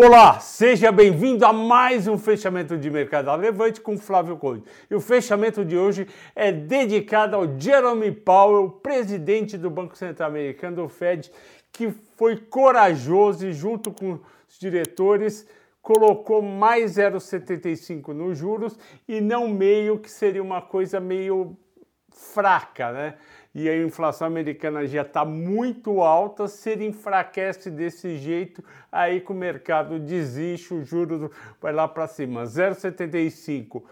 Olá, seja bem-vindo a mais um fechamento de mercado Levante com Flávio Conde. E o fechamento de hoje é dedicado ao Jerome Powell, presidente do Banco Central Americano, do Fed, que foi corajoso e junto com os diretores colocou mais 0,75 nos juros e não meio que seria uma coisa meio fraca, né? e a inflação americana já está muito alta, se ele enfraquece desse jeito, aí que o mercado desiste, o juros vai lá para cima. 0,75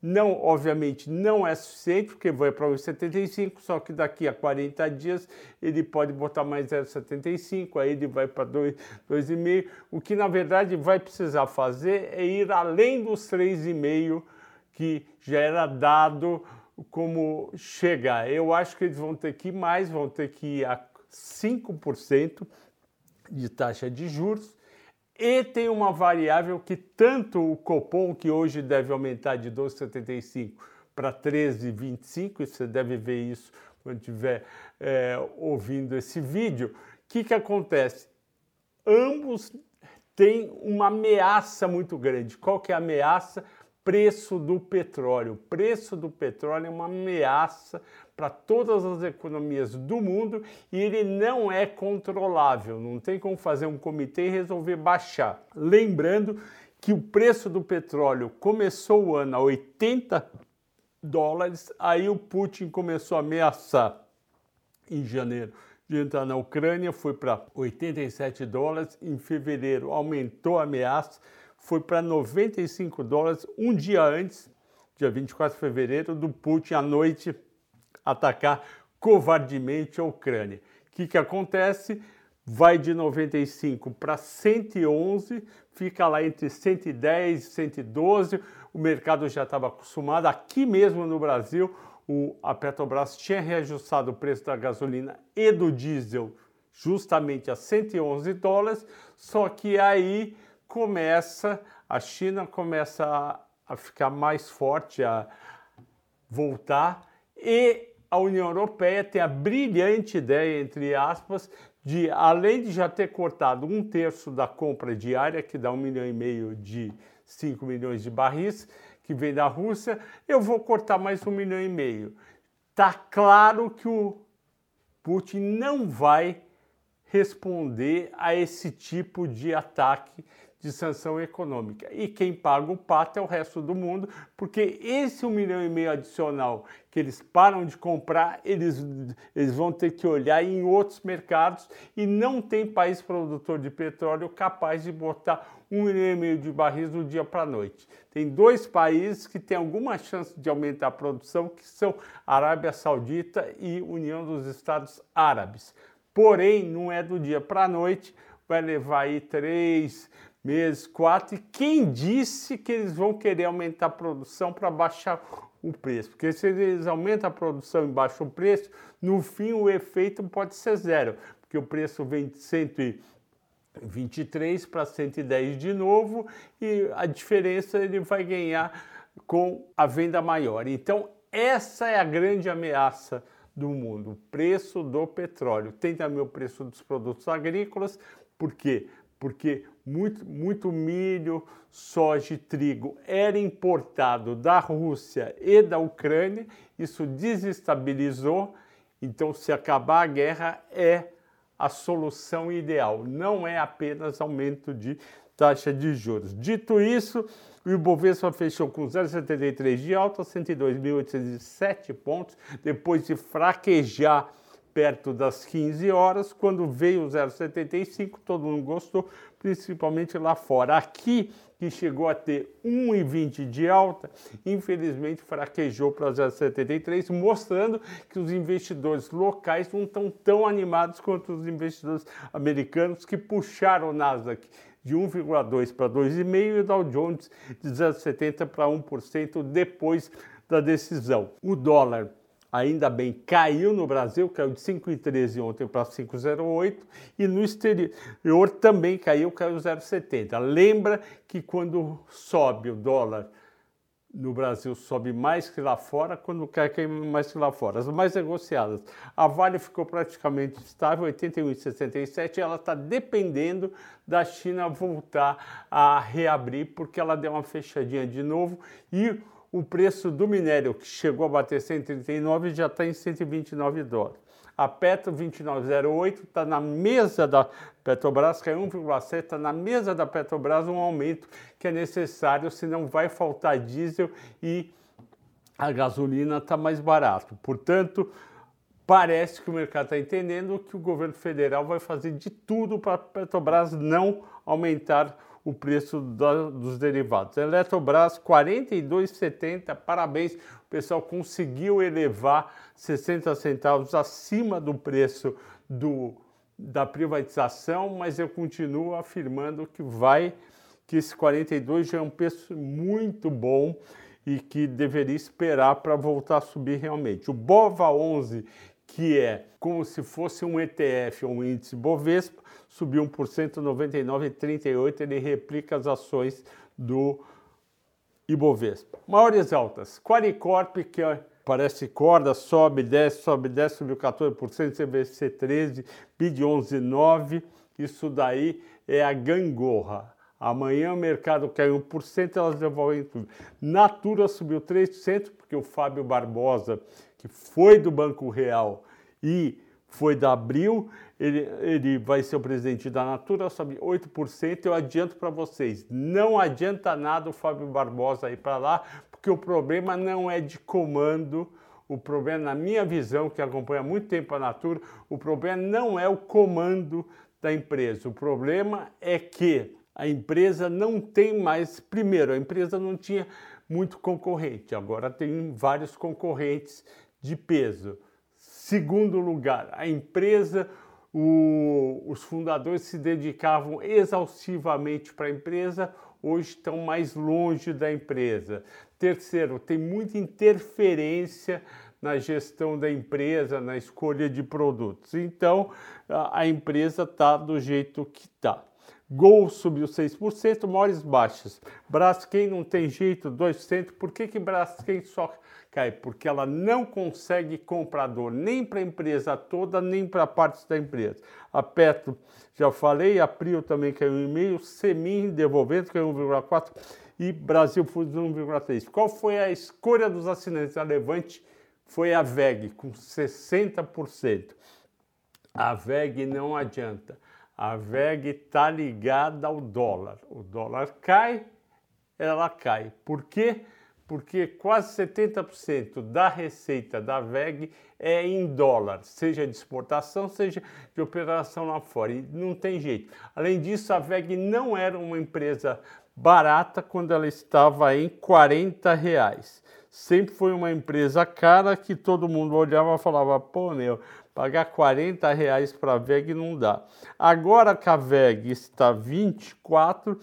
não, obviamente, não é suficiente, porque vai para 1,75, só que daqui a 40 dias ele pode botar mais 0,75, aí ele vai para 2,5. O que na verdade vai precisar fazer é ir além dos 3,5 que já era dado como chegar. Eu acho que eles vão ter que ir mais, vão ter que ir a 5% de taxa de juros. E tem uma variável que tanto o Copom, que hoje deve aumentar de 12,75 para 13,25, você deve ver isso quando estiver é, ouvindo esse vídeo. O que, que acontece? Ambos têm uma ameaça muito grande. Qual que é a ameaça? Preço do petróleo. O preço do petróleo é uma ameaça para todas as economias do mundo e ele não é controlável. Não tem como fazer um comitê e resolver baixar. Lembrando que o preço do petróleo começou o ano a 80 dólares, aí o Putin começou a ameaçar em janeiro de entrar na Ucrânia, foi para 87 dólares, em fevereiro aumentou a ameaça, foi para 95 dólares um dia antes, dia 24 de fevereiro, do Putin à noite atacar covardemente a Ucrânia. O que, que acontece? Vai de 95 para 111, fica lá entre 110 e 112. O mercado já estava acostumado. Aqui mesmo no Brasil, o, a Petrobras tinha reajustado o preço da gasolina e do diesel justamente a 111 dólares, só que aí começa, a China começa a, a ficar mais forte, a voltar, e a União Europeia tem a brilhante ideia, entre aspas, de, além de já ter cortado um terço da compra diária, que dá um milhão e meio de 5 milhões de barris, que vem da Rússia, eu vou cortar mais um milhão e meio. Tá claro que o Putin não vai responder a esse tipo de ataque de sanção econômica. E quem paga o pato é o resto do mundo, porque esse um milhão e meio adicional que eles param de comprar, eles, eles vão ter que olhar em outros mercados e não tem país produtor de petróleo capaz de botar um milhão e meio de barris do dia para a noite. Tem dois países que têm alguma chance de aumentar a produção, que são Arábia Saudita e União dos Estados Árabes. Porém, não é do dia para a noite, vai levar aí três meses, quatro, e quem disse que eles vão querer aumentar a produção para baixar o preço? Porque se eles aumentam a produção e baixam o preço, no fim o efeito pode ser zero, porque o preço vem de 123 para 110 de novo e a diferença ele vai ganhar com a venda maior. Então, essa é a grande ameaça do mundo, o preço do petróleo. Tem também o preço dos produtos agrícolas, por quê? Porque muito, muito milho, soja e trigo era importado da Rússia e da Ucrânia, isso desestabilizou. Então, se acabar a guerra, é a solução ideal, não é apenas aumento de taxa de juros. Dito isso, o Ibovespa fechou com 0,73 de alta, 102.807 pontos, depois de fraquejar perto das 15 horas, quando veio o 0,75, todo mundo gostou, principalmente lá fora. Aqui, que chegou a ter 1,20 de alta, infelizmente fraquejou para 0,73, mostrando que os investidores locais não estão tão animados quanto os investidores americanos que puxaram o Nasdaq de 1,2 para 2,5 e o Dow Jones de 0,70 para 1% depois da decisão. O dólar ainda bem, caiu no Brasil, caiu de 5,13 ontem para 5,08 e no exterior também caiu, caiu 0,70. Lembra que quando sobe o dólar no Brasil sobe mais que lá fora, quando quer que mais que lá fora. As mais negociadas. A Vale ficou praticamente estável, 81,67, e ela está dependendo da China voltar a reabrir, porque ela deu uma fechadinha de novo e o preço do minério, que chegou a bater 139, já está em 129 dólares. A Petro 2908 está na mesa da Petrobras, que é 1,7, está na mesa da Petrobras um aumento que é necessário, senão vai faltar diesel e a gasolina está mais barato. Portanto, parece que o mercado está entendendo que o governo federal vai fazer de tudo para a Petrobras não aumentar o preço dos derivados. Eletrobras 42,70, parabéns, o pessoal conseguiu elevar 60 centavos acima do preço do, da privatização, mas eu continuo afirmando que vai que esse 42 já é um preço muito bom e que deveria esperar para voltar a subir realmente. O BOVA 11, que é como se fosse um ETF ou um índice Bovespa, subiu 1%, 99,38, ele replica as ações do Ibovespa. Maiores altas, Qualicorp, que é, parece corda, sobe, desce, sobe, desce, subiu 14%, CVC 13, BID 11,9, isso daí é a gangorra. Amanhã o mercado caiu 1%, elas devolvem tudo. Natura subiu 3%, porque o Fábio Barbosa, que foi do Banco Real e foi da Abril, ele, ele vai ser o presidente da Natura, sobe 8%. Eu adianto para vocês, não adianta nada o Fábio Barbosa ir para lá, porque o problema não é de comando, o problema, na minha visão, que acompanha há muito tempo a Natura, o problema não é o comando da empresa. O problema é que a empresa não tem mais. Primeiro, a empresa não tinha muito concorrente, agora tem vários concorrentes de peso. Segundo lugar, a empresa, o, os fundadores se dedicavam exaustivamente para a empresa, hoje estão mais longe da empresa. Terceiro, tem muita interferência na gestão da empresa, na escolha de produtos. Então, a, a empresa está do jeito que está. Gol subiu 6%, maiores baixas. Braskem não tem jeito, 2%. Por que, que Braskem só cai? Porque ela não consegue comprador nem para a empresa toda, nem para partes da empresa. A Petro, já falei, a Prio também caiu 1,5%, Semin devolvendo caiu 1,4% e Brasil Foods 1,3%. Qual foi a escolha dos assinantes? A Levante foi a VEG, com 60%. A VEG não adianta a VEG está ligada ao dólar. O dólar cai, ela cai. Por quê? Porque quase 70% da receita da VEG é em dólar, seja de exportação, seja de operação lá fora. E não tem jeito. Além disso, a VEG não era uma empresa barata quando ela estava em 40 reais. Sempre foi uma empresa cara que todo mundo olhava e falava, pô, meu, Pagar 40 reais para a VEG não dá. Agora que a VEG está 24,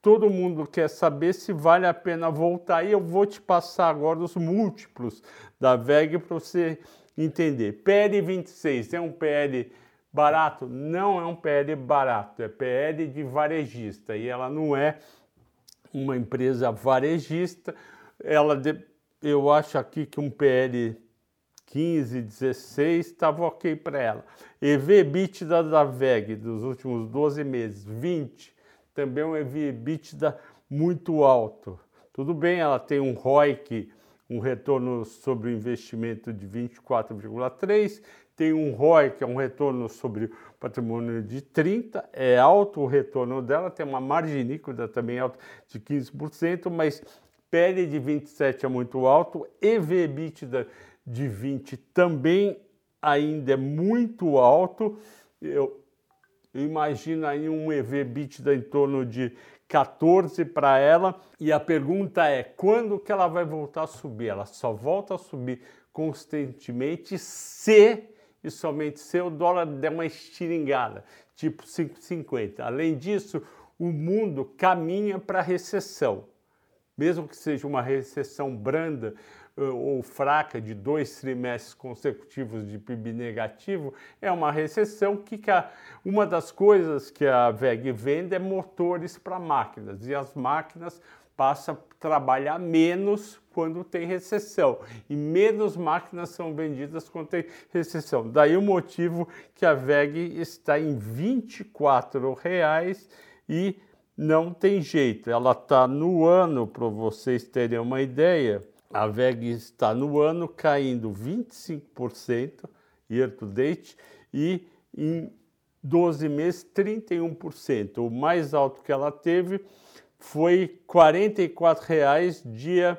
todo mundo quer saber se vale a pena voltar. E eu vou te passar agora os múltiplos da VEG para você entender. PL 26 é um PL barato? Não é um PL barato, é PL de varejista. E ela não é uma empresa varejista. Ela, eu acho aqui que um PL 15, 16, estava ok para ela. EV EBITDA da VEG dos últimos 12 meses, 20, também um EV EBITDA muito alto. Tudo bem, ela tem um ROIC, um retorno sobre o investimento de 24,3, tem um ROI, que é um retorno sobre o patrimônio de 30, é alto o retorno dela, tem uma margem líquida também alta de 15%, mas PL de 27 é muito alto, EV EBITDA de 20 também ainda é muito alto. Eu imagino aí um EV EBITDA em torno de 14 para ela. E a pergunta é: quando que ela vai voltar a subir? Ela só volta a subir constantemente se e somente se o dólar der uma estiringada, tipo 5,50. Além disso, o mundo caminha para recessão. Mesmo que seja uma recessão branda eh, ou fraca de dois trimestres consecutivos de PIB negativo, é uma recessão que, que a, uma das coisas que a VEG vende é motores para máquinas, e as máquinas passam a trabalhar menos quando tem recessão e menos máquinas são vendidas quando tem recessão. Daí o motivo que a VEG está em 24 reais e não tem jeito. Ela está no ano, para vocês terem uma ideia, a VEG está no ano caindo 25% year to date e em 12 meses 31%. O mais alto que ela teve foi R$ 44,00 dia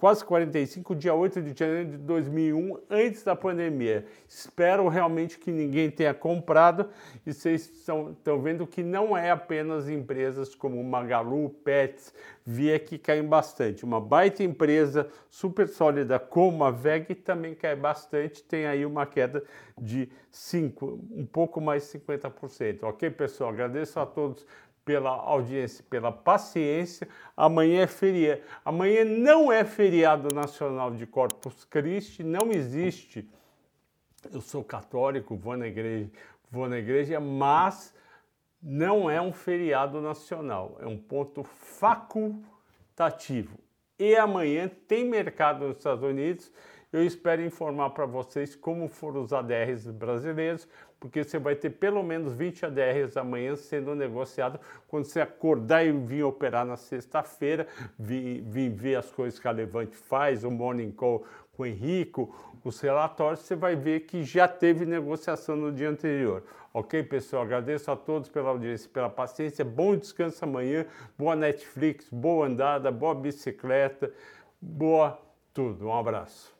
quase 45, dia 8 de janeiro de 2001, antes da pandemia. Espero realmente que ninguém tenha comprado e vocês estão, vendo que não é apenas empresas como Magalu, Pets, Via que caem bastante. Uma baita empresa super sólida como a VEG também cai bastante, tem aí uma queda de 5, um pouco mais de 50%. Ok, pessoal? Agradeço a todos pela audiência, pela paciência. Amanhã é feriado. Amanhã não é feriado nacional de Corpus Christi, não existe. Eu sou católico, vou na igreja, vou na igreja, mas não é um feriado nacional, é um ponto facultativo. E amanhã tem mercado nos Estados Unidos. Eu espero informar para vocês como foram os ADRs brasileiros, porque você vai ter pelo menos 20 ADRs amanhã sendo negociado quando você acordar e vir operar na sexta-feira, vir, vir, ver as coisas que a Levante faz, o Morning Call com o Henrico, os relatórios, você vai ver que já teve negociação no dia anterior. Ok, pessoal? Agradeço a todos pela audiência, pela paciência. Bom descanso amanhã, boa Netflix, boa andada, boa bicicleta, boa tudo. Um abraço.